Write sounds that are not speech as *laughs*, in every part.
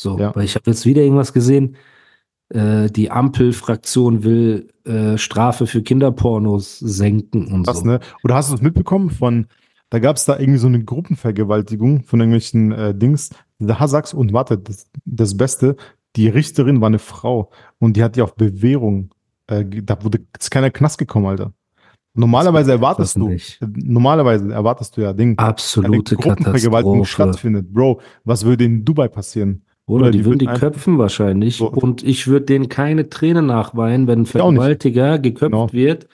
So, ja. weil ich habe jetzt wieder irgendwas gesehen. Äh, die Ampelfraktion will äh, Strafe für Kinderpornos senken und Krass, so. Ne? Oder hast du es mitbekommen von, da gab es da irgendwie so eine Gruppenvergewaltigung von irgendwelchen äh, Dings. Da sagst und warte, das, das Beste, die Richterin war eine Frau und die hat ja auf Bewährung, äh, da wurde ist keiner Knast gekommen, Alter. Normalerweise erwartest du, nicht. normalerweise erwartest du ja Ding, Absolute eine Gruppenvergewaltigung stattfindet. Bro, was würde in Dubai passieren? Oder, Oder die, die würden die köpfen wahrscheinlich. So. Und ich würde denen keine Tränen nachweinen, wenn ein auch. Vergewaltiger geköpft Genau. wird.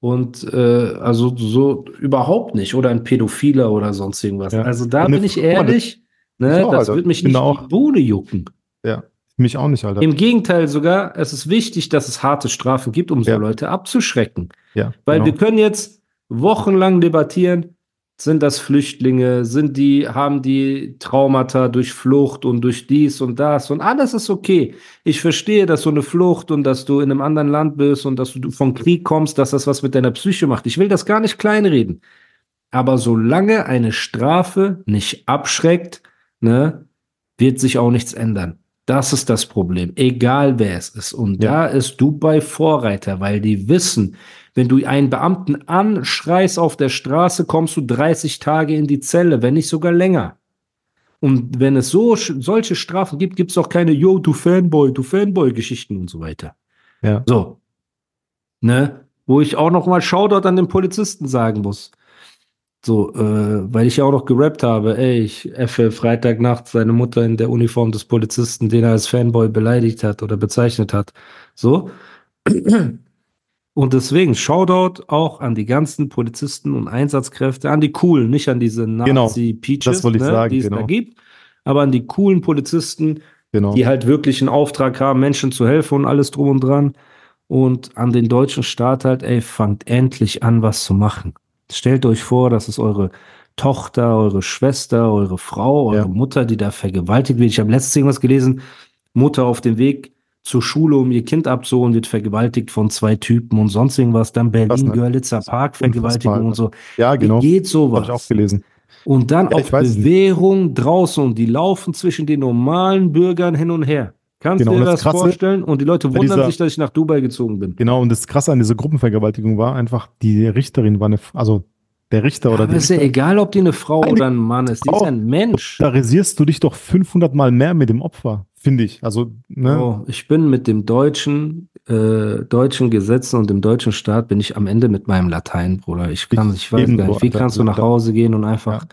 Und äh, also so überhaupt nicht. Oder ein Pädophiler oder sonst irgendwas. Ja. Also da bin ich das- ehrlich, Ich ne, auch, das Alter. wird mich nicht da die auch- Bohne jucken. Ja, mich auch nicht, Alter. Im Gegenteil sogar, es ist wichtig, dass es harte Strafen gibt, um so Ja. Leute abzuschrecken. Ja, Weil genau. wir können jetzt wochenlang debattieren, sind das Flüchtlinge, sind die, haben die Traumata durch Flucht und durch dies und das und alles ist okay. Ich verstehe, dass so eine Flucht und dass du in einem anderen Land bist und dass du vom Krieg kommst, dass das was mit deiner Psyche macht. Ich will das gar nicht kleinreden. Aber solange eine Strafe nicht abschreckt, ne, wird sich auch nichts ändern. Das ist das Problem, egal wer es ist. Und Ja. da ist Dubai Vorreiter, weil die wissen, wenn du einen Beamten anschreist auf der Straße, kommst du 30 Tage in die Zelle, wenn nicht sogar länger. Und wenn es so solche Strafen gibt, gibt es auch keine Yo, du Fanboy, du Fanboy-Geschichten und so weiter. Ja. So. Ne? Wo ich auch noch mal Shoutout an den Polizisten sagen muss. So, äh, weil ich ja auch noch gerappt habe, ey, ich effe Freitagnacht seine Mutter in der Uniform des Polizisten, den er als Fanboy beleidigt hat oder bezeichnet hat. So. Und deswegen Shoutout auch an die ganzen Polizisten und Einsatzkräfte, an die coolen, nicht an diese Genau, Nazi-Peaches, ich ne, die es da genau. gibt, aber an die coolen Polizisten, Genau. die halt wirklich einen Auftrag haben, Menschen zu helfen und alles drum und dran. Und an den deutschen Staat halt, ey, fangt endlich an, was zu machen. Stellt euch vor, das ist eure Tochter, eure Schwester, eure Frau, eure Ja. Mutter, die da vergewaltigt wird. Ich habe letztens irgendwas gelesen, Mutter auf dem Weg zur Schule, um ihr Kind abzuholen, wird vergewaltigt von zwei Typen und sonst irgendwas. Dann Berlin, Krass, ne? Görlitzer Park, Vergewaltigung und so. ja, genau. Wie geht Habe ich auch sowas? gelesen. Und dann Ja, weiß es nicht. Bewährung draußen und die laufen zwischen den normalen Bürgern hin und her. Kannst Genau, du dir das das vorstellen? Und die Leute wundern dieser- sich, dass ich nach Dubai gezogen bin. Genau, und das Krasse an dieser Gruppenvergewaltigung war einfach, die Richterin war eine, also der Richter oder Aber die ist ja egal, ob die eine Frau Nein, oder ein Mann ist. Die ist Frau. ja ein Mensch. solidarisierst du dich doch 500 Mal mehr mit dem Opfer, finde ich. Also, ne? Oh, ich bin mit dem deutschen, äh, deutschen Gesetzen und dem deutschen Staat bin ich am Ende mit meinem Latein, Bruder. Ich kann, Ich ich weiß gar nicht, wie kannst du nach Ja. Hause gehen und einfach.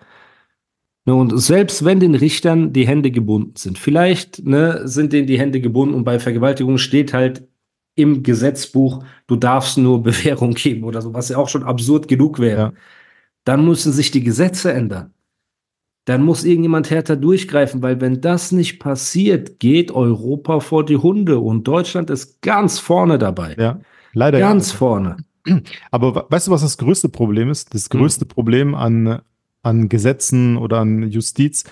Ne, und selbst wenn den Richtern die Hände gebunden sind, vielleicht ne, sind denen die Hände gebunden und bei Vergewaltigung steht halt im Gesetzbuch, du darfst nur *laughs* Bewährung geben oder so, was ja auch schon absurd genug wäre. Ja. Dann müssen sich die Gesetze ändern. Dann muss irgendjemand härter durchgreifen, weil wenn das nicht passiert, geht Europa vor die Hunde und Deutschland ist ganz vorne dabei. Ja, leider Ganz ja. vorne. Aber we- weißt du, was das größte Problem ist? Das Hm. größte Problem an, an Gesetzen oder an Justiz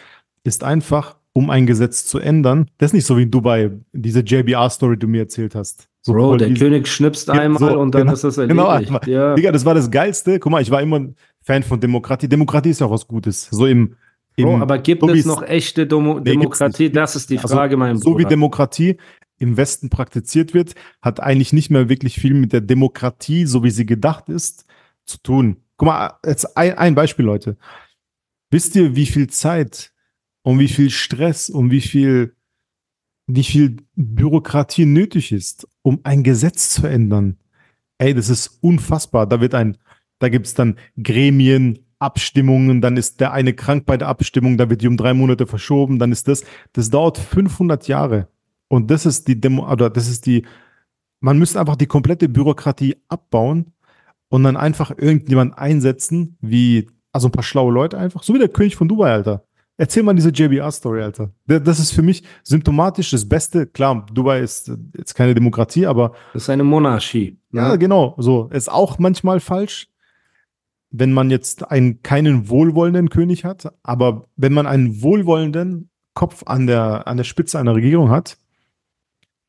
ist einfach, um ein Gesetz zu ändern. Das ist nicht so wie in Dubai, diese JBR-Story, die du mir erzählt hast. So Bro, der. König schnipst einmal so, und dann genau, ist das genau, erledigt. einmal. ja. Digga, das war das Geilste. Guck mal, ich war immer Fan von Demokratie. Demokratie ist ja auch was Gutes. So im, im Bro, aber gibt so es noch echte Demo gibt's Demokratie? Das ist die Also, Frage, mein so wie Bruder. Demokratie im Westen praktiziert wird, hat eigentlich nicht mehr wirklich viel mit der Demokratie, so wie sie gedacht ist, zu tun. Guck mal, jetzt ein, ein Beispiel, Leute. Wisst ihr, wie viel Zeit und wie viel Stress und wie viel, wie viel Bürokratie nötig ist, um ein Gesetz zu ändern? Ey, das ist unfassbar. Da wird ein, da gibt's dann Gremien, Abstimmungen, dann ist der eine krank bei der Abstimmung, da wird die um drei Monate verschoben, dann ist das, das dauert 500 Jahre. Und das ist die Demo, oder das ist die, man müsste einfach die komplette Bürokratie abbauen und dann einfach irgendjemand einsetzen, wie, also ein paar schlaue Leute einfach, so wie der König von Dubai, Alter. Erzähl mal diese JBR-Story, Alter. Da- Das ist für mich symptomatisch das Beste. Klar, Dubai ist jetzt keine Demokratie, aber Das ist eine Monarchie. ne? ja, genau. So ist auch manchmal falsch, wenn man jetzt einen keinen wohlwollenden König hat. Aber wenn man einen wohlwollenden Kopf an der, an der Spitze einer Regierung hat,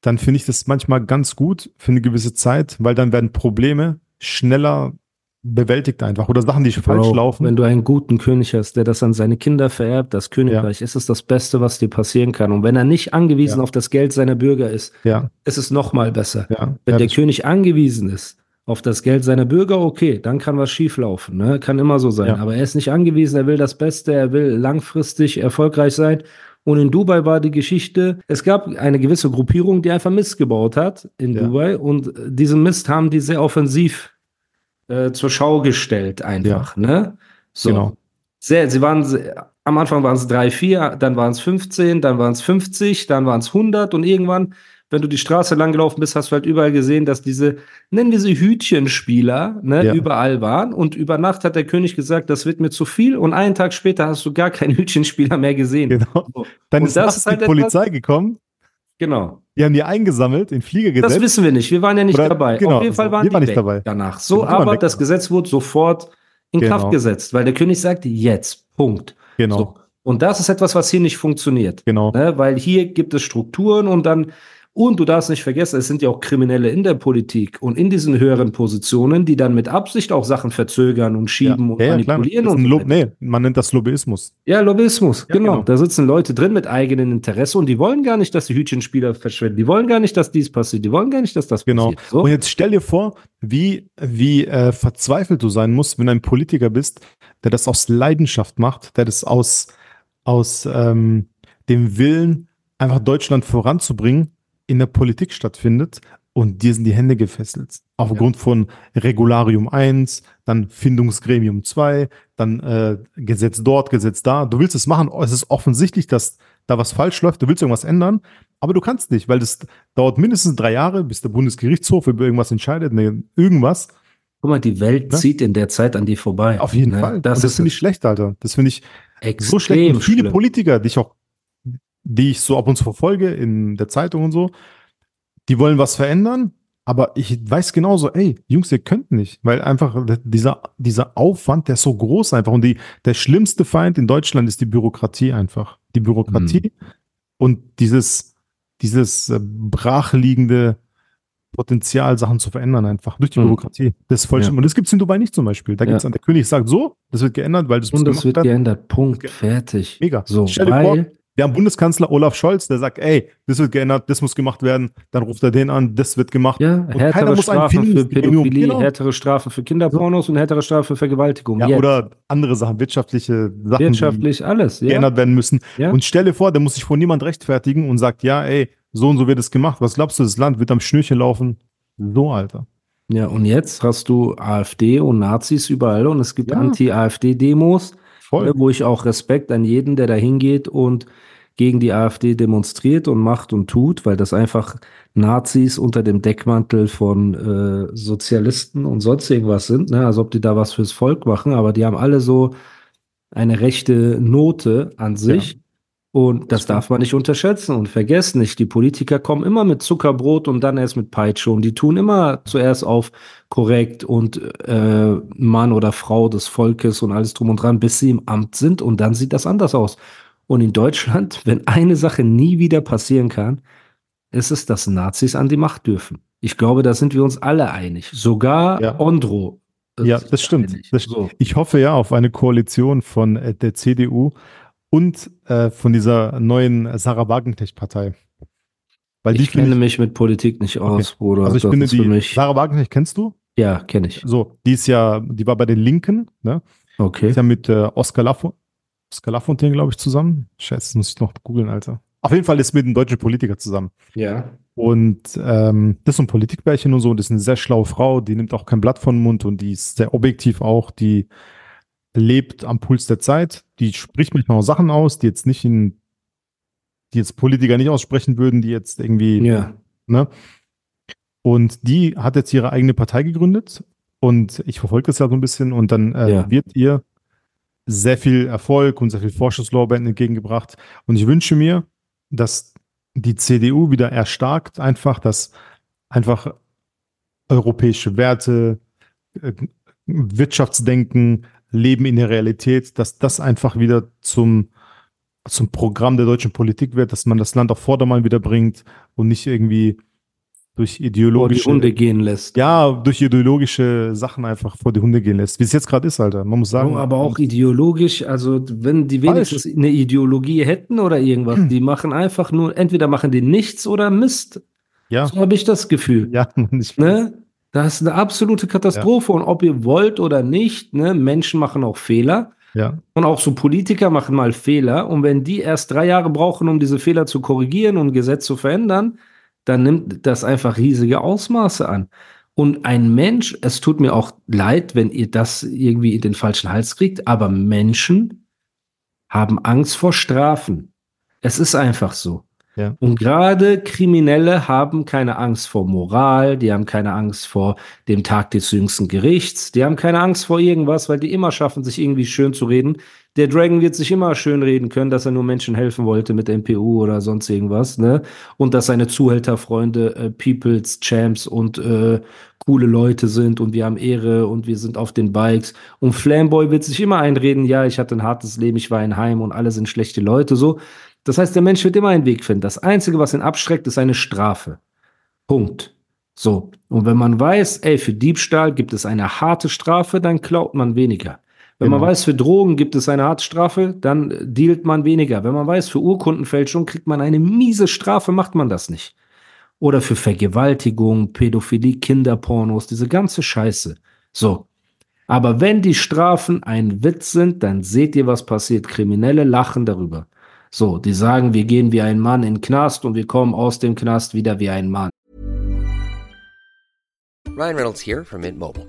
dann finde ich das manchmal ganz gut für eine gewisse Zeit, weil dann werden Probleme schneller bewältigt einfach oder Sachen, die falsch Bro, laufen. Wenn du einen guten König hast, der das an seine Kinder vererbt, das Königreich, ist es das Beste, was dir passieren kann. Und wenn er nicht angewiesen Ja. auf das Geld seiner Bürger ist, ja, ist es noch mal besser. ja. Wenn ja, der König angewiesen ist auf das Geld seiner Bürger, okay, dann kann was schieflaufen. Ne? Kann immer so sein. Ja. Aber er ist nicht angewiesen, er will das Beste, er will langfristig erfolgreich sein. Und in Dubai war die Geschichte, es gab eine gewisse Gruppierung, die einfach Mist gebaut hat in Ja. Dubai. Und diesen Mist haben die sehr offensiv äh, zur Schau gestellt, einfach. Ne? So. Genau. Sehr, sie waren, sehr, am Anfang waren es drei, vier, dann waren es 15, dann waren es 50, dann waren es 100 und irgendwann, wenn du die Straße lang gelaufen bist, hast du halt überall gesehen, dass diese, nennen wir sie Hütchenspieler, ne, Ja. überall waren. Und über Nacht hat der König gesagt, das wird mir zu viel. Und einen Tag später hast du gar keinen *laughs* Hütchenspieler mehr gesehen. Genau. So. Dann Und ist das ist halt die etwas- Polizei gekommen, Genau. die haben die eingesammelt, in Flieger Das gesetzt. wissen wir nicht. Wir waren ja nicht Oder- dabei. genau, Auf jeden Fall waren Wir die waren nicht dabei. danach. So, aber das. Gesetz wurde sofort in Genau. Kraft gesetzt, weil der König sagte, jetzt, Punkt. genau, So. Und das ist etwas, was hier nicht funktioniert. genau. Ne? Weil hier gibt es Strukturen und dann, und du darfst nicht vergessen, es sind ja auch Kriminelle in der Politik und in diesen höheren Positionen, die dann mit Absicht auch Sachen verzögern und schieben und ja, ja, klar. Das manipulieren und so nee, man nennt das Lobbyismus. Ja, Lobbyismus, Ja, genau. genau. Da sitzen Leute drin mit eigenen Interesse und die wollen gar nicht, dass die Hütchenspieler verschwinden. Die wollen gar nicht, dass dies passiert. Die wollen gar nicht, dass das Genau. passiert. So. Und jetzt stell dir vor, wie, wie äh, verzweifelt du sein musst, wenn du ein Politiker bist, der das aus Leidenschaft macht, der das aus, aus ähm, dem Willen, einfach Deutschland voranzubringen, in der Politik stattfindet und dir sind die Hände gefesselt. Aufgrund von Regularium 1, dann Findungsgremium 2, dann äh, Gesetz dort, Gesetz da. Du willst es machen, es ist offensichtlich, dass da was falsch läuft, du willst irgendwas ändern, aber du kannst nicht, weil das dauert mindestens drei Jahre, bis der Bundesgerichtshof über irgendwas entscheidet, ne, irgendwas. Guck mal, die Welt Ne? zieht in der Zeit an dir vorbei. Auf jeden Ne? Fall. Das, das ist finde ich schlecht, Alter. Das finde ich extrem so schlecht. Und viele schlimm. Politiker, die ich auch, die ich so ab und zu verfolge in der Zeitung und so, die wollen was verändern, aber ich weiß genauso, ey, Jungs, ihr könnt nicht, weil einfach dieser, dieser Aufwand, der ist so groß einfach. Und die, der schlimmste Feind in Deutschland ist die Bürokratie einfach. Die Bürokratie und dieses, dieses äh, brachliegende Potenzial, Sachen zu verändern, einfach durch die Mhm. Bürokratie. Das ist voll Ja. schlimm. Und das gibt es in Dubai nicht zum Beispiel. Da Ja. gibt's dann, der König sagt so, das wird geändert, weil das muss Und das wird werden. geändert. Punkt. Fertig. Mega. So, Stell weil, wir haben Bundeskanzler Olaf Scholz, der sagt, ey, das wird geändert, das muss gemacht werden. Dann ruft er den an, das wird gemacht. ja, Und keiner härtere muss ein Strafen für Pädophilie, genau. härtere Strafen für Kinderpornos und härtere Strafen für Vergewaltigung. Ja, Jetzt. oder andere Sachen, wirtschaftliche Sachen, wirtschaftlich, alles. Ja. geändert werden müssen. Ja. Und stell dir vor, der muss sich vor niemand rechtfertigen und sagt, ja, ey, so und so wird es gemacht. Was glaubst du, das Land wird am Schnürchen laufen? So, Alter. ja, und jetzt hast du AfD und Nazis überall und es gibt Ja. Anti-AfD-Demos. Voll. Ne, wo ich auch Respekt an jeden, der da hingeht und gegen die AfD demonstriert und macht und tut, weil das einfach Nazis unter dem Deckmantel von äh, Sozialisten und sonst irgendwas sind, ne? also ob die da was fürs Volk machen, aber die haben alle so eine rechte Note an sich. Und das darf man nicht unterschätzen und vergessen nicht. Die Politiker kommen immer mit Zuckerbrot und dann erst mit Peitsche. Und die tun immer zuerst auf korrekt und äh, Mann oder Frau des Volkes und alles drum und dran, bis sie im Amt sind. Und dann sieht das anders aus. Und in Deutschland, *laughs* wenn eine Sache nie wieder passieren kann, ist es, dass Nazis an die Macht dürfen. Ich glaube, da sind wir uns alle einig. Sogar Ja. Ondro. Ja, das stimmt. Das so. Ich hoffe ja auf eine Koalition von äh, der CDU und äh, von dieser neuen Sarah Wagenknecht-Partei. Weil Ich kenne mich mit Politik nicht aus, Bruder. also ich Das finde die. Sarah Wagenknecht kennst du? Ja, kenne ich. So, die ist ja, die war bei den Linken, ne? Okay. Ist ja mit äh, Oscar, Lafo Oscar Lafontaine, glaube ich, zusammen. Scheiße, das muss ich noch googeln, Alter. Auf jeden Fall ist mit einem deutschen Politiker zusammen. Ja. Und ähm, das ist so ein Politikbärchen und so. Das ist eine sehr schlaue Frau, die nimmt auch kein Blatt von den Mund und die ist sehr objektiv auch. Die lebt am Puls der Zeit. Die spricht manchmal auch Sachen aus, die jetzt nicht in, die jetzt Politiker nicht aussprechen würden, die jetzt irgendwie, Ja. ne? Und die hat jetzt ihre eigene Partei gegründet und ich verfolge das ja so ein bisschen und dann äh, Ja. wird ihr sehr viel Erfolg und sehr viel Vorschusslorbeeren entgegengebracht. Und ich wünsche mir, dass die CDU wieder erstarkt, einfach, dass einfach europäische Werte, äh, Wirtschaftsdenken, Leben in der Realität, dass das einfach wieder zum, zum Programm der deutschen Politik wird, dass man das Land auf Vordermann wieder bringt und nicht irgendwie durch ideologische vor die Hunde gehen lässt. Ja, durch ideologische Sachen einfach vor die Hunde gehen lässt. Wie es jetzt gerade ist, Alter. Man muss sagen. Aber auch ideologisch, also wenn die wenigstens falsch. eine Ideologie hätten oder irgendwas, hm. die machen einfach nur, entweder machen die nichts oder Mist. Ja. So habe ich das Gefühl. Ja, *laughs* ich ne? Das ist eine absolute Katastrophe. Ja. Und ob ihr wollt oder nicht, ne, Menschen machen auch Fehler. Ja. Und auch so Politiker machen mal Fehler. Und wenn die erst drei Jahre brauchen, um diese Fehler zu korrigieren und Gesetz zu verändern, dann nimmt das einfach riesige Ausmaße an. Und ein Mensch, es tut mir auch leid, wenn ihr das irgendwie in den falschen Hals kriegt, aber Menschen haben Angst vor Strafen. Es ist einfach so. Ja. Und gerade Kriminelle haben keine Angst vor Moral, die haben keine Angst vor dem Tag des jüngsten Gerichts, die haben keine Angst vor irgendwas, weil die immer schaffen, sich irgendwie schön zu reden. Der Dragon wird sich immer schön reden können, dass er nur Menschen helfen wollte mit MPU oder sonst irgendwas, ne? Und dass seine Zuhälterfreunde äh, Peoples, Champs und äh, coole Leute sind und wir haben Ehre und wir sind auf den Bikes. Und Flamboy wird sich immer einreden, ja, ich hatte ein hartes Leben, ich war in Heim und alle sind schlechte Leute, so. Das heißt, der Mensch wird immer einen Weg finden. Das Einzige, was ihn abschreckt, ist eine Strafe. Punkt. So. Und wenn man weiß, ey, für Diebstahl gibt es eine harte Strafe, dann klaut man weniger. Wenn genau. man weiß, für Drogen gibt es eine harte Strafe, dann dealt man weniger. Wenn man weiß, für Urkundenfälschung kriegt man eine miese Strafe, macht man das nicht. Oder für Vergewaltigung, Pädophilie, Kinderpornos, diese ganze Scheiße. So. Aber wenn die Strafen ein Witz sind, dann seht ihr, was passiert. Kriminelle lachen darüber. So, die sagen, wir gehen wie ein Mann in den Knast und wir kommen aus dem Knast wieder wie ein Mann. Ryan Reynolds here from Mint Mobile.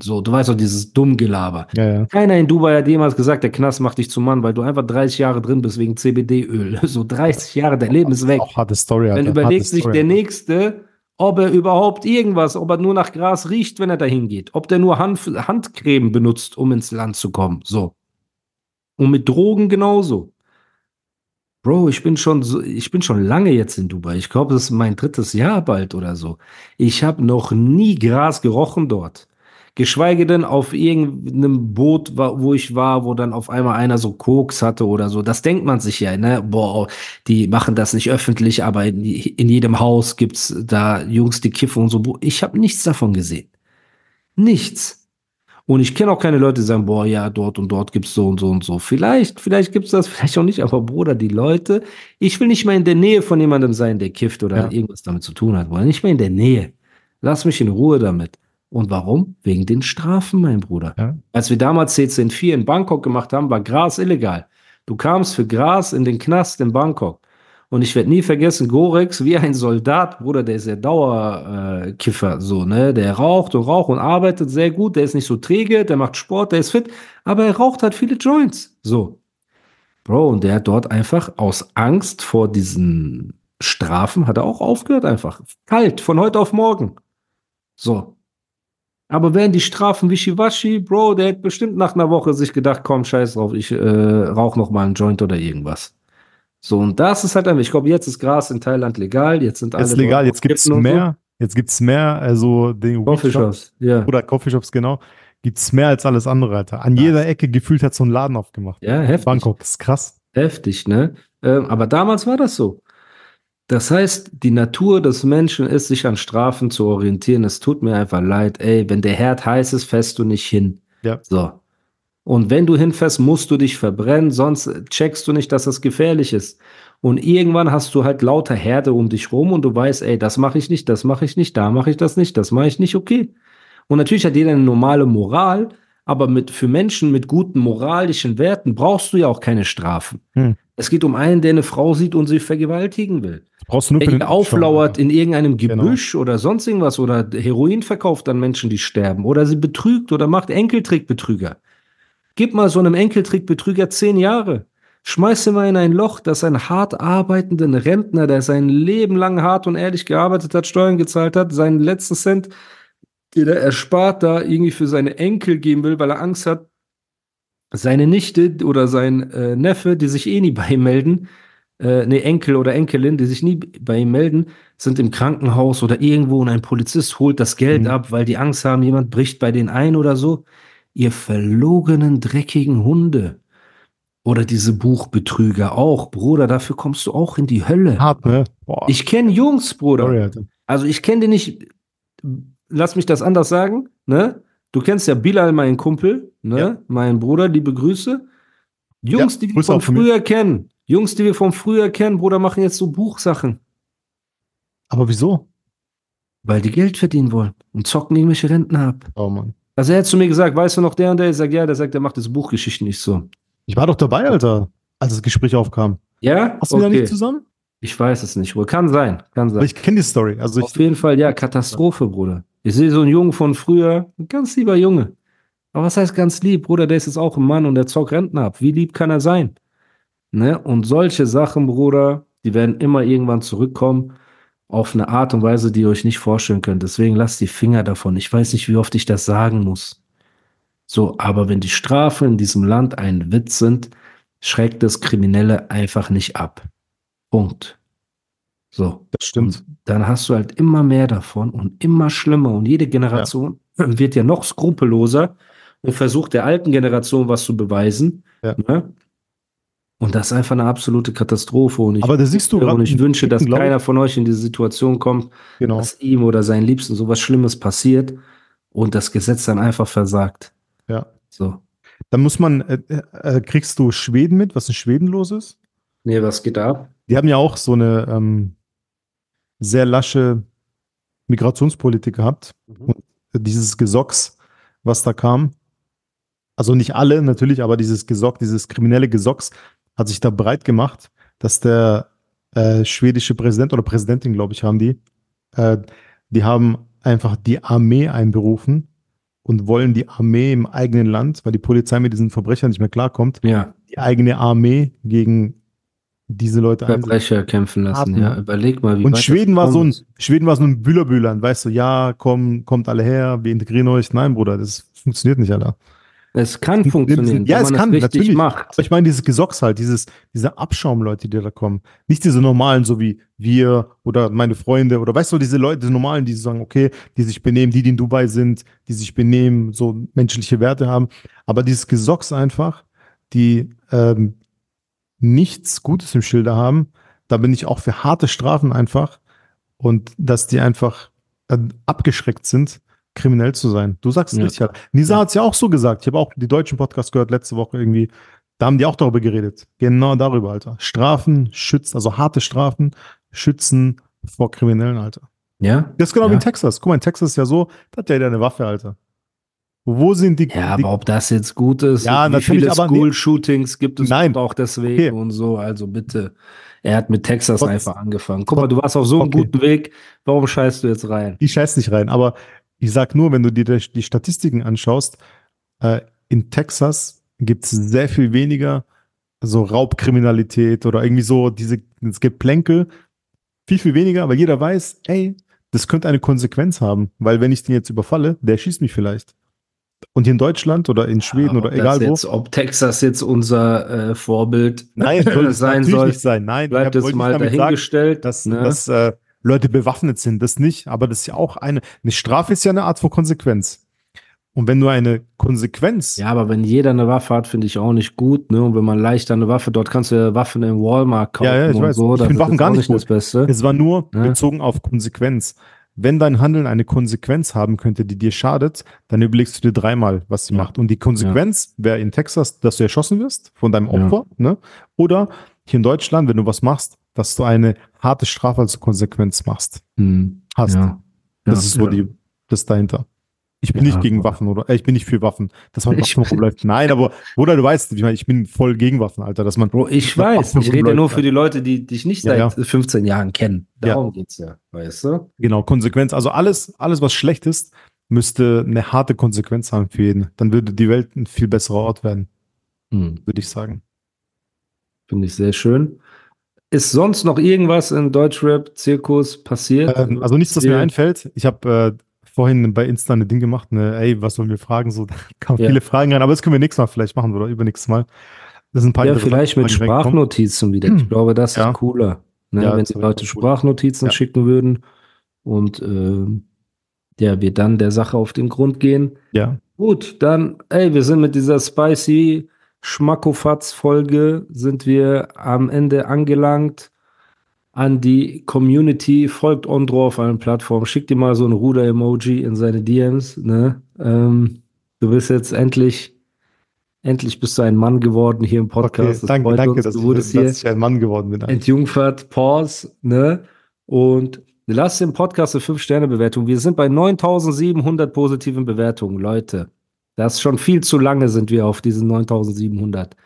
So, du weißt doch, dieses Dummgelaber. Ja, ja. Keiner in Dubai hat jemals gesagt, der Knast macht dich zum Mann, weil du einfach 30 Jahre drin bist wegen CBD-Öl. *laughs* So 30 Jahre, dein Leben ist weg. Auch harte Story. Dann überlegt sich der Nächste, ob er überhaupt irgendwas, ob er nur nach Gras riecht, wenn er dahin geht. Ob der nur Hand, Handcreme benutzt, um ins Land zu kommen. So. Und mit Drogen genauso. Bro, ich bin schon so, ich bin schon lange jetzt in Dubai. Ich glaube, das ist mein drittes Jahr bald oder so. Ich habe noch nie Gras gerochen dort. Geschweige denn auf irgendeinem Boot, wo ich war, wo dann auf einmal einer so Koks hatte oder so. Das denkt man sich ja, ne? Boah, die machen das nicht öffentlich, aber in, in jedem Haus gibt's da Jungs, die kiffen und so. Ich habe nichts davon gesehen. Nichts. Und ich kenne auch keine Leute, die sagen, boah, ja, dort und dort gibt's so und so und so. Vielleicht, vielleicht gibt's das, *laughs* vielleicht auch nicht, aber Bruder, die Leute, ich will nicht mal in der Nähe von jemandem sein, der kifft oder ja. irgendwas damit zu tun hat, Bruder. Nicht mal in der Nähe. Lass mich in Ruhe damit. Und warum? Wegen den Strafen, mein Bruder. Ja. Als wir damals CCN4 in Bangkok gemacht haben, war Gras illegal. Du kamst für Gras in den Knast in Bangkok. Und ich werde nie vergessen, Gorex wie ein Soldat, Bruder, der ist ja Dauerkiffer, äh, so, ne? Der raucht und raucht und arbeitet sehr gut, der ist nicht so träge, der macht Sport, der ist fit, aber er raucht halt viele Joints. So. Bro, und der hat dort einfach aus Angst vor diesen Strafen, hat er auch aufgehört einfach. Kalt, von heute auf morgen. So. Aber wären die Strafen wischiwaschi, Bro, der hätte bestimmt nach einer Woche sich gedacht, komm, scheiß drauf, ich äh, rauche noch mal einen Joint oder irgendwas. So, und das ist halt einfach, ich glaube, jetzt ist Gras in Thailand legal, jetzt sind alle. Ist legal, jetzt gibt es mehr, so. jetzt gibt es mehr, also den Coffeeshops, ja. Oder Coffeeshops, genau. gibt's mehr als alles andere, Alter. An jeder Ecke gefühlt hat so ein Laden aufgemacht. Ja, heftig. Bangkok, das ist krass. Heftig, ne? Ähm, aber damals war das so. Das heißt, die Natur des Menschen ist, sich an Strafen zu orientieren. Es tut mir einfach leid. Ey, wenn der Herd heiß ist, fährst du nicht hin. Ja. So. Und wenn du hinfährst, musst du dich verbrennen, sonst checkst du nicht, dass das gefährlich ist. Und irgendwann hast du halt lauter Herde um dich rum und du weißt, ey, das mache ich nicht, das mache ich nicht, da mache ich das nicht, das mache ich nicht, okay. Und natürlich hat jeder eine normale Moral, aber mit, für Menschen mit guten moralischen Werten brauchst du ja auch keine Strafen. Hm. Es geht um einen, der eine Frau sieht und sie vergewaltigen will. Brauchst du nur Der hier auflauert in irgendeinem Genau. Gebüsch oder sonst irgendwas oder Heroin verkauft an Menschen, die sterben oder sie betrügt oder macht Enkeltrickbetrüger. Gib mal so einem Enkeltrickbetrüger zehn Jahre. Schmeiß ihn mal in ein Loch, dass ein hart arbeitenden Rentner, der sein Leben lang hart und ehrlich gearbeitet hat, Steuern gezahlt hat, seinen letzten Cent, den er erspart, da irgendwie für seine Enkel geben will, weil er Angst hat, seine Nichte oder sein äh, Neffe, die sich eh nie bei ihm melden, äh, ne, Enkel oder Enkelin, die sich nie bei ihm melden, sind im Krankenhaus oder irgendwo und ein Polizist holt das Geld Mhm. ab, weil die Angst haben, jemand bricht bei denen ein oder so. Ihr verlogenen, dreckigen Hunde. Oder diese Buchbetrüger auch. Bruder, dafür kommst du auch in die Hölle. Hart, ne? Boah, Ich kenne Jungs, Bruder. Also ich kenne den nicht, lass mich das anders sagen, ne? Du kennst ja Bilal, meinen Kumpel, ne? Ja. Mein Bruder, liebe Grüße. Jungs, Ja, die wir Grüße von früher kennen. Jungs, die wir von früher kennen, Bruder, machen jetzt so Buchsachen, Aber wieso? weil die Geld verdienen wollen und zocken irgendwelche Renten ab. Oh Mann. Also er hat zu mir gesagt, weißt du noch der und der? Ich sag, ja, der sagt, der macht das Buchgeschichten nicht so. Ich war doch dabei, Alter, als das Gespräch aufkam. Ja? Hast du da nicht zusammen? Ich weiß es nicht. Wohl kann sein. Kann sein. Aber ich kenne die Story. Also ich, Auf jeden Fall, ja, Katastrophe, Bruder. Ich sehe so einen Jungen von früher, ein ganz lieber Junge. Aber was heißt ganz lieb, Bruder? Der ist jetzt auch ein Mann und der zockt Renten ab. Wie lieb kann er sein? Ne? Und solche Sachen, Bruder, die werden immer irgendwann zurückkommen auf eine Art und Weise, die ihr euch nicht vorstellen könnt. Deswegen lasst die Finger davon. Ich weiß nicht, wie oft ich das sagen muss. So, aber wenn die Strafen in diesem Land ein Witz sind, schreckt das Kriminelle einfach nicht ab. Punkt. So. das stimmt. Und dann hast du halt immer mehr davon und immer schlimmer. Und jede Generation wird ja noch skrupelloser und versucht der alten Generation was zu beweisen. Ja. Ne? Und das ist einfach eine absolute Katastrophe. Und ich, Aber da siehst du und ich wünsche, dass Typen, glaub ich- keiner von euch in diese Situation kommt, Genau. dass ihm oder seinen Liebsten sowas Schlimmes passiert und das Gesetz dann einfach versagt. Ja. So. Dann muss man, äh, äh, kriegst du Schweden mit, was in Schweden los ist? Nee, was geht ab? Die haben ja auch so eine ähm, sehr lasche Migrationspolitik gehabt. Und dieses Gesocks, was da kam, also nicht alle natürlich, aber dieses Gesock, dieses kriminelle Gesocks hat sich da breit gemacht, dass der äh, schwedische Präsident oder Präsidentin, glaube ich, haben die, äh, die haben einfach die Armee einberufen und wollen die Armee im eigenen Land, weil die Polizei mit diesen Verbrechern nicht mehr klarkommt, Ja, die eigene Armee gegen diese Leute einsetzen. Verbrecher kämpfen lassen. Atmen. Ja, überleg mal, wie Und das Schweden war so ein. Schweden war so ein Bühlerbühlern, weißt du, ja, komm, kommt alle her, wir integrieren euch. Nein, Bruder, das funktioniert nicht, Alter. Es kann funktionieren, Ja, es kann, natürlich. macht. Aber ich meine, dieses Gesocks halt, dieses, diese Abschaumleute, die da kommen. Nicht diese normalen, so wie wir oder meine Freunde oder weißt du, diese Leute, diese normalen, die sagen, okay, die sich benehmen, die, die in Dubai sind, die sich benehmen, so menschliche Werte haben. Aber dieses Gesocks einfach, die ähm, nichts Gutes im Schilde haben, da bin ich auch für harte Strafen einfach und dass die einfach äh, abgeschreckt sind, kriminell zu sein. Du sagst es Ja. richtig. Nisa hat es ja auch so gesagt. Ich habe auch die deutschen Podcasts gehört letzte Woche irgendwie. Da haben die auch darüber geredet. Genau darüber, Alter. Strafen schützen, also harte Strafen schützen vor Kriminellen, Alter. Ja? Das ist genau wie Ja. in Texas. Guck mal, in Texas ist ja so, da hat ja jeder eine Waffe, Alter. Wo sind die? Ja, die aber ob das jetzt gut ist, Ja, wie natürlich, viele. School-Shootings gibt es Nein. auch deswegen Okay. und so, also bitte. Er hat mit Texas Trotz- einfach angefangen. Guck mal, du warst auf so einem Okay. guten Weg, warum scheißt du jetzt rein? die scheißt nicht rein. Aber ich sag nur, wenn du dir die Statistiken anschaust, äh, in Texas gibt es sehr viel weniger so Raubkriminalität oder irgendwie so diese, es gibt Plänkel, viel, viel weniger, weil jeder weiß, ey, das könnte eine Konsequenz haben, weil wenn ich den jetzt überfalle, der schießt mich vielleicht. Und hier in Deutschland oder in Schweden Aber oder egal wo. Jetzt, ob Texas jetzt unser äh, Vorbild *laughs* Nein, *laughs* soll es sein soll, nicht sein. Nein, bleibt wollte mal damit sagen, dahingestellt. dass, ne? dass äh, Leute bewaffnet sind, das nicht, aber das ist ja auch eine, eine Strafe ist ja eine Art von Konsequenz. Und wenn du eine Konsequenz, Ja, aber wenn jeder eine Waffe hat, finde ich auch nicht gut, ne? Und wenn man leichter eine Waffe, dort kannst du ja Waffen im Walmart kaufen Ja, ja, ich und weiß. so. Ich das find ist Waffen gar nicht das Beste. es war nur Ja. bezogen auf Konsequenz. Wenn dein Handeln eine Konsequenz haben könnte, die dir schadet, dann überlegst du dir dreimal, was sie Ja. macht. Und die Konsequenz wäre in Texas, dass du erschossen wirst von deinem Ja. Opfer, ne? Oder hier in Deutschland, wenn du was machst, dass du eine harte Strafe als Konsequenz machst. Hm. Hast. Ja. Das Ja. ist so die, das dahinter. Ich bin Ja, nicht gegen Waffen oder äh, ich bin nicht für Waffen. Dass man Waffen rumläuft. Nein, aber Bruder, du weißt, ich, meine, ich bin voll gegen Waffen, Alter. Dass man Bro, ich weiß. Waffen Ich rede ja nur für die Leute, die dich nicht Ja, seit 15 Jahren kennen. Ja. Darum geht's ja, weißt du? Genau, Konsequenz. Also alles, alles, was schlecht ist, müsste eine harte Konsequenz haben für jeden. Dann würde die Welt ein viel besserer Ort werden, Hm. würde ich sagen. Finde ich sehr schön. Ist sonst noch irgendwas in Deutschrap-Zirkus passiert? Ähm, also nichts, was mir einfällt. Ich habe äh, vorhin bei Insta ein Ding gemacht, ne, ey, was sollen wir fragen? So, *laughs* da kamen Ja. viele Fragen rein, aber das können wir nächstes Mal vielleicht machen oder übernächstes Mal. Das sind ein paar Ja, vielleicht mit. Sprachnotizen wieder. Ich glaube, das Ja. ist cooler. Ne? Ja, Wenn die Leute. Sprachnotizen schicken würden und ähm, ja, wir dann der Sache auf den Grund gehen. Ja, Gut, dann, ey, wir sind mit dieser spicy Schmackofatz-Folge sind wir am Ende angelangt. An die Community folgt Ondro auf allen Plattformen. Schickt dir mal so ein Ruder-Emoji in seine DMs. Ne? Ähm, du bist jetzt endlich, endlich bist du ein Mann geworden hier im okay, Podcast. Das danke, freut danke, dass, du ich, wurdest dass hier ich ein Mann geworden bin. entjungfert, Pause, ne? Und lasst dem Podcast eine 5-Sterne-Bewertung. Wir sind bei 9700 positiven Bewertungen, Leute. Das ist schon viel zu lange sind wir auf diesen 9700.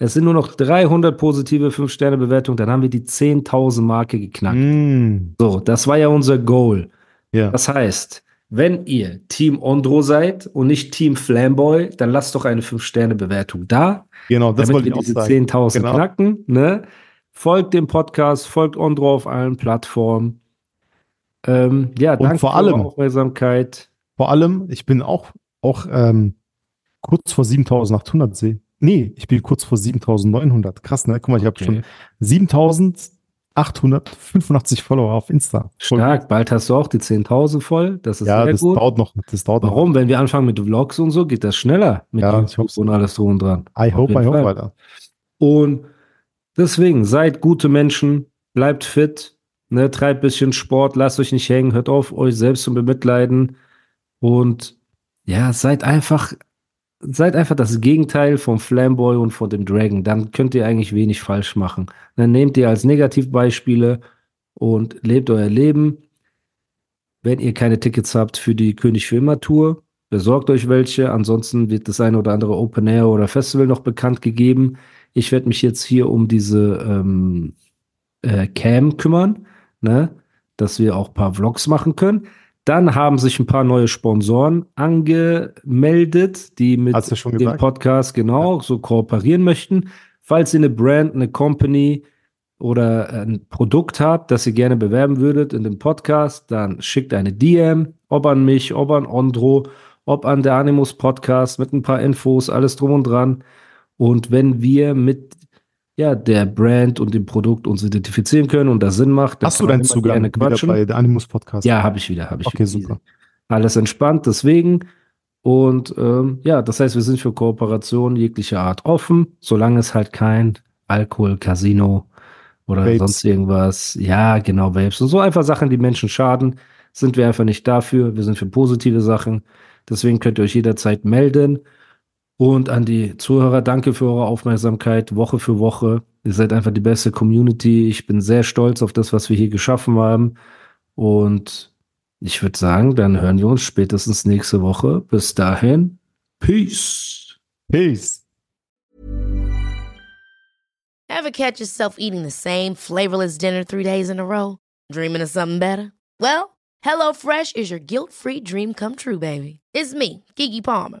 Es sind nur noch 300 positive 5-Sterne-Bewertungen, dann haben wir die 10.000 Marke geknackt. Mm, So, das war ja unser Goal. ja. Das heißt, wenn ihr Team Ondro seid und nicht Team Flamboy, dann lasst doch eine 5-Sterne-Bewertung da Genau, das damit wollte wir ich auch diese sagen. 10.000 Genau. knacken. Ne? Folgt dem Podcast, folgt Ondro auf allen Plattformen. Ähm, ja, Und danke vor für allem- eure Aufmerksamkeit. Vor allem, ich bin auch, auch ähm, kurz vor 7800 sehe. Nee, ich bin kurz vor 7900. Krass, ne? Guck mal, ich habe Okay. schon 7885 Follower auf Insta. Voll Stark, bald hast du auch die 10.000 voll. Das ist Ja, sehr das gut. dauert noch. Das dauert noch. Warum? Wenn wir anfangen mit Vlogs und so, geht das schneller mit Ja, ich hoff's. und alles drum und dran. I hope, I hope. Alter. Und deswegen, seid gute Menschen, bleibt fit, ne, treibt bisschen Sport, lasst euch nicht hängen, hört auf, euch selbst zu bemitleiden und ja, seid einfach, seid einfach das Gegenteil vom Flamboy und von dem Dragon. Dann könnt ihr eigentlich wenig falsch machen. Dann nehmt ihr als Negativbeispiele und lebt euer Leben. Wenn ihr keine Tickets habt für die König für immer Tour, besorgt euch welche. Ansonsten wird das eine oder andere Open Air oder Festival noch bekannt gegeben. Ich werde mich jetzt hier um diese ähm, äh, Cam kümmern, ne? dass wir auch ein paar Vlogs machen können. Dann haben sich ein paar neue Sponsoren angemeldet, die mit dem gesagt? Podcast genau so kooperieren möchten. Falls ihr eine Brand, eine Company oder ein Produkt habt, das ihr gerne bewerben würdet in dem Podcast, dann schickt eine DM, ob an mich, ob an Ondro, ob an der Animus Podcast mit ein paar Infos, alles drum und dran. Und wenn wir mit ja, der Brand und dem Produkt uns identifizieren können und das Sinn macht, Hast du deinen Zugang gerne wieder quatschen. bei der Animus Podcast? Ja, habe ich wieder, habe ich Okay, wieder. super. Alles entspannt, deswegen. Und ähm, ja, das heißt, wir sind für Kooperation jeglicher Art offen, solange es halt kein Alkohol, Casino oder Vapes. sonst irgendwas. Ja, genau, Vapes. Und so einfach Sachen, die Menschen schaden, sind wir einfach nicht dafür. Wir sind für positive Sachen. Deswegen könnt ihr euch jederzeit melden. Und an die Zuhörer, danke für eure Aufmerksamkeit, Woche für Woche. Ihr seid einfach die beste Community. Ich bin sehr stolz auf das, was wir hier geschaffen haben. Und ich würde sagen, dann hören wir uns spätestens nächste Woche. Bis dahin, Peace. Peace. Ever catch yourself eating the same flavorless dinner three days in a row? Dreaming of something better? Well, HelloFresh is your guilt free dream come true, baby. It's me, Kiki Palmer.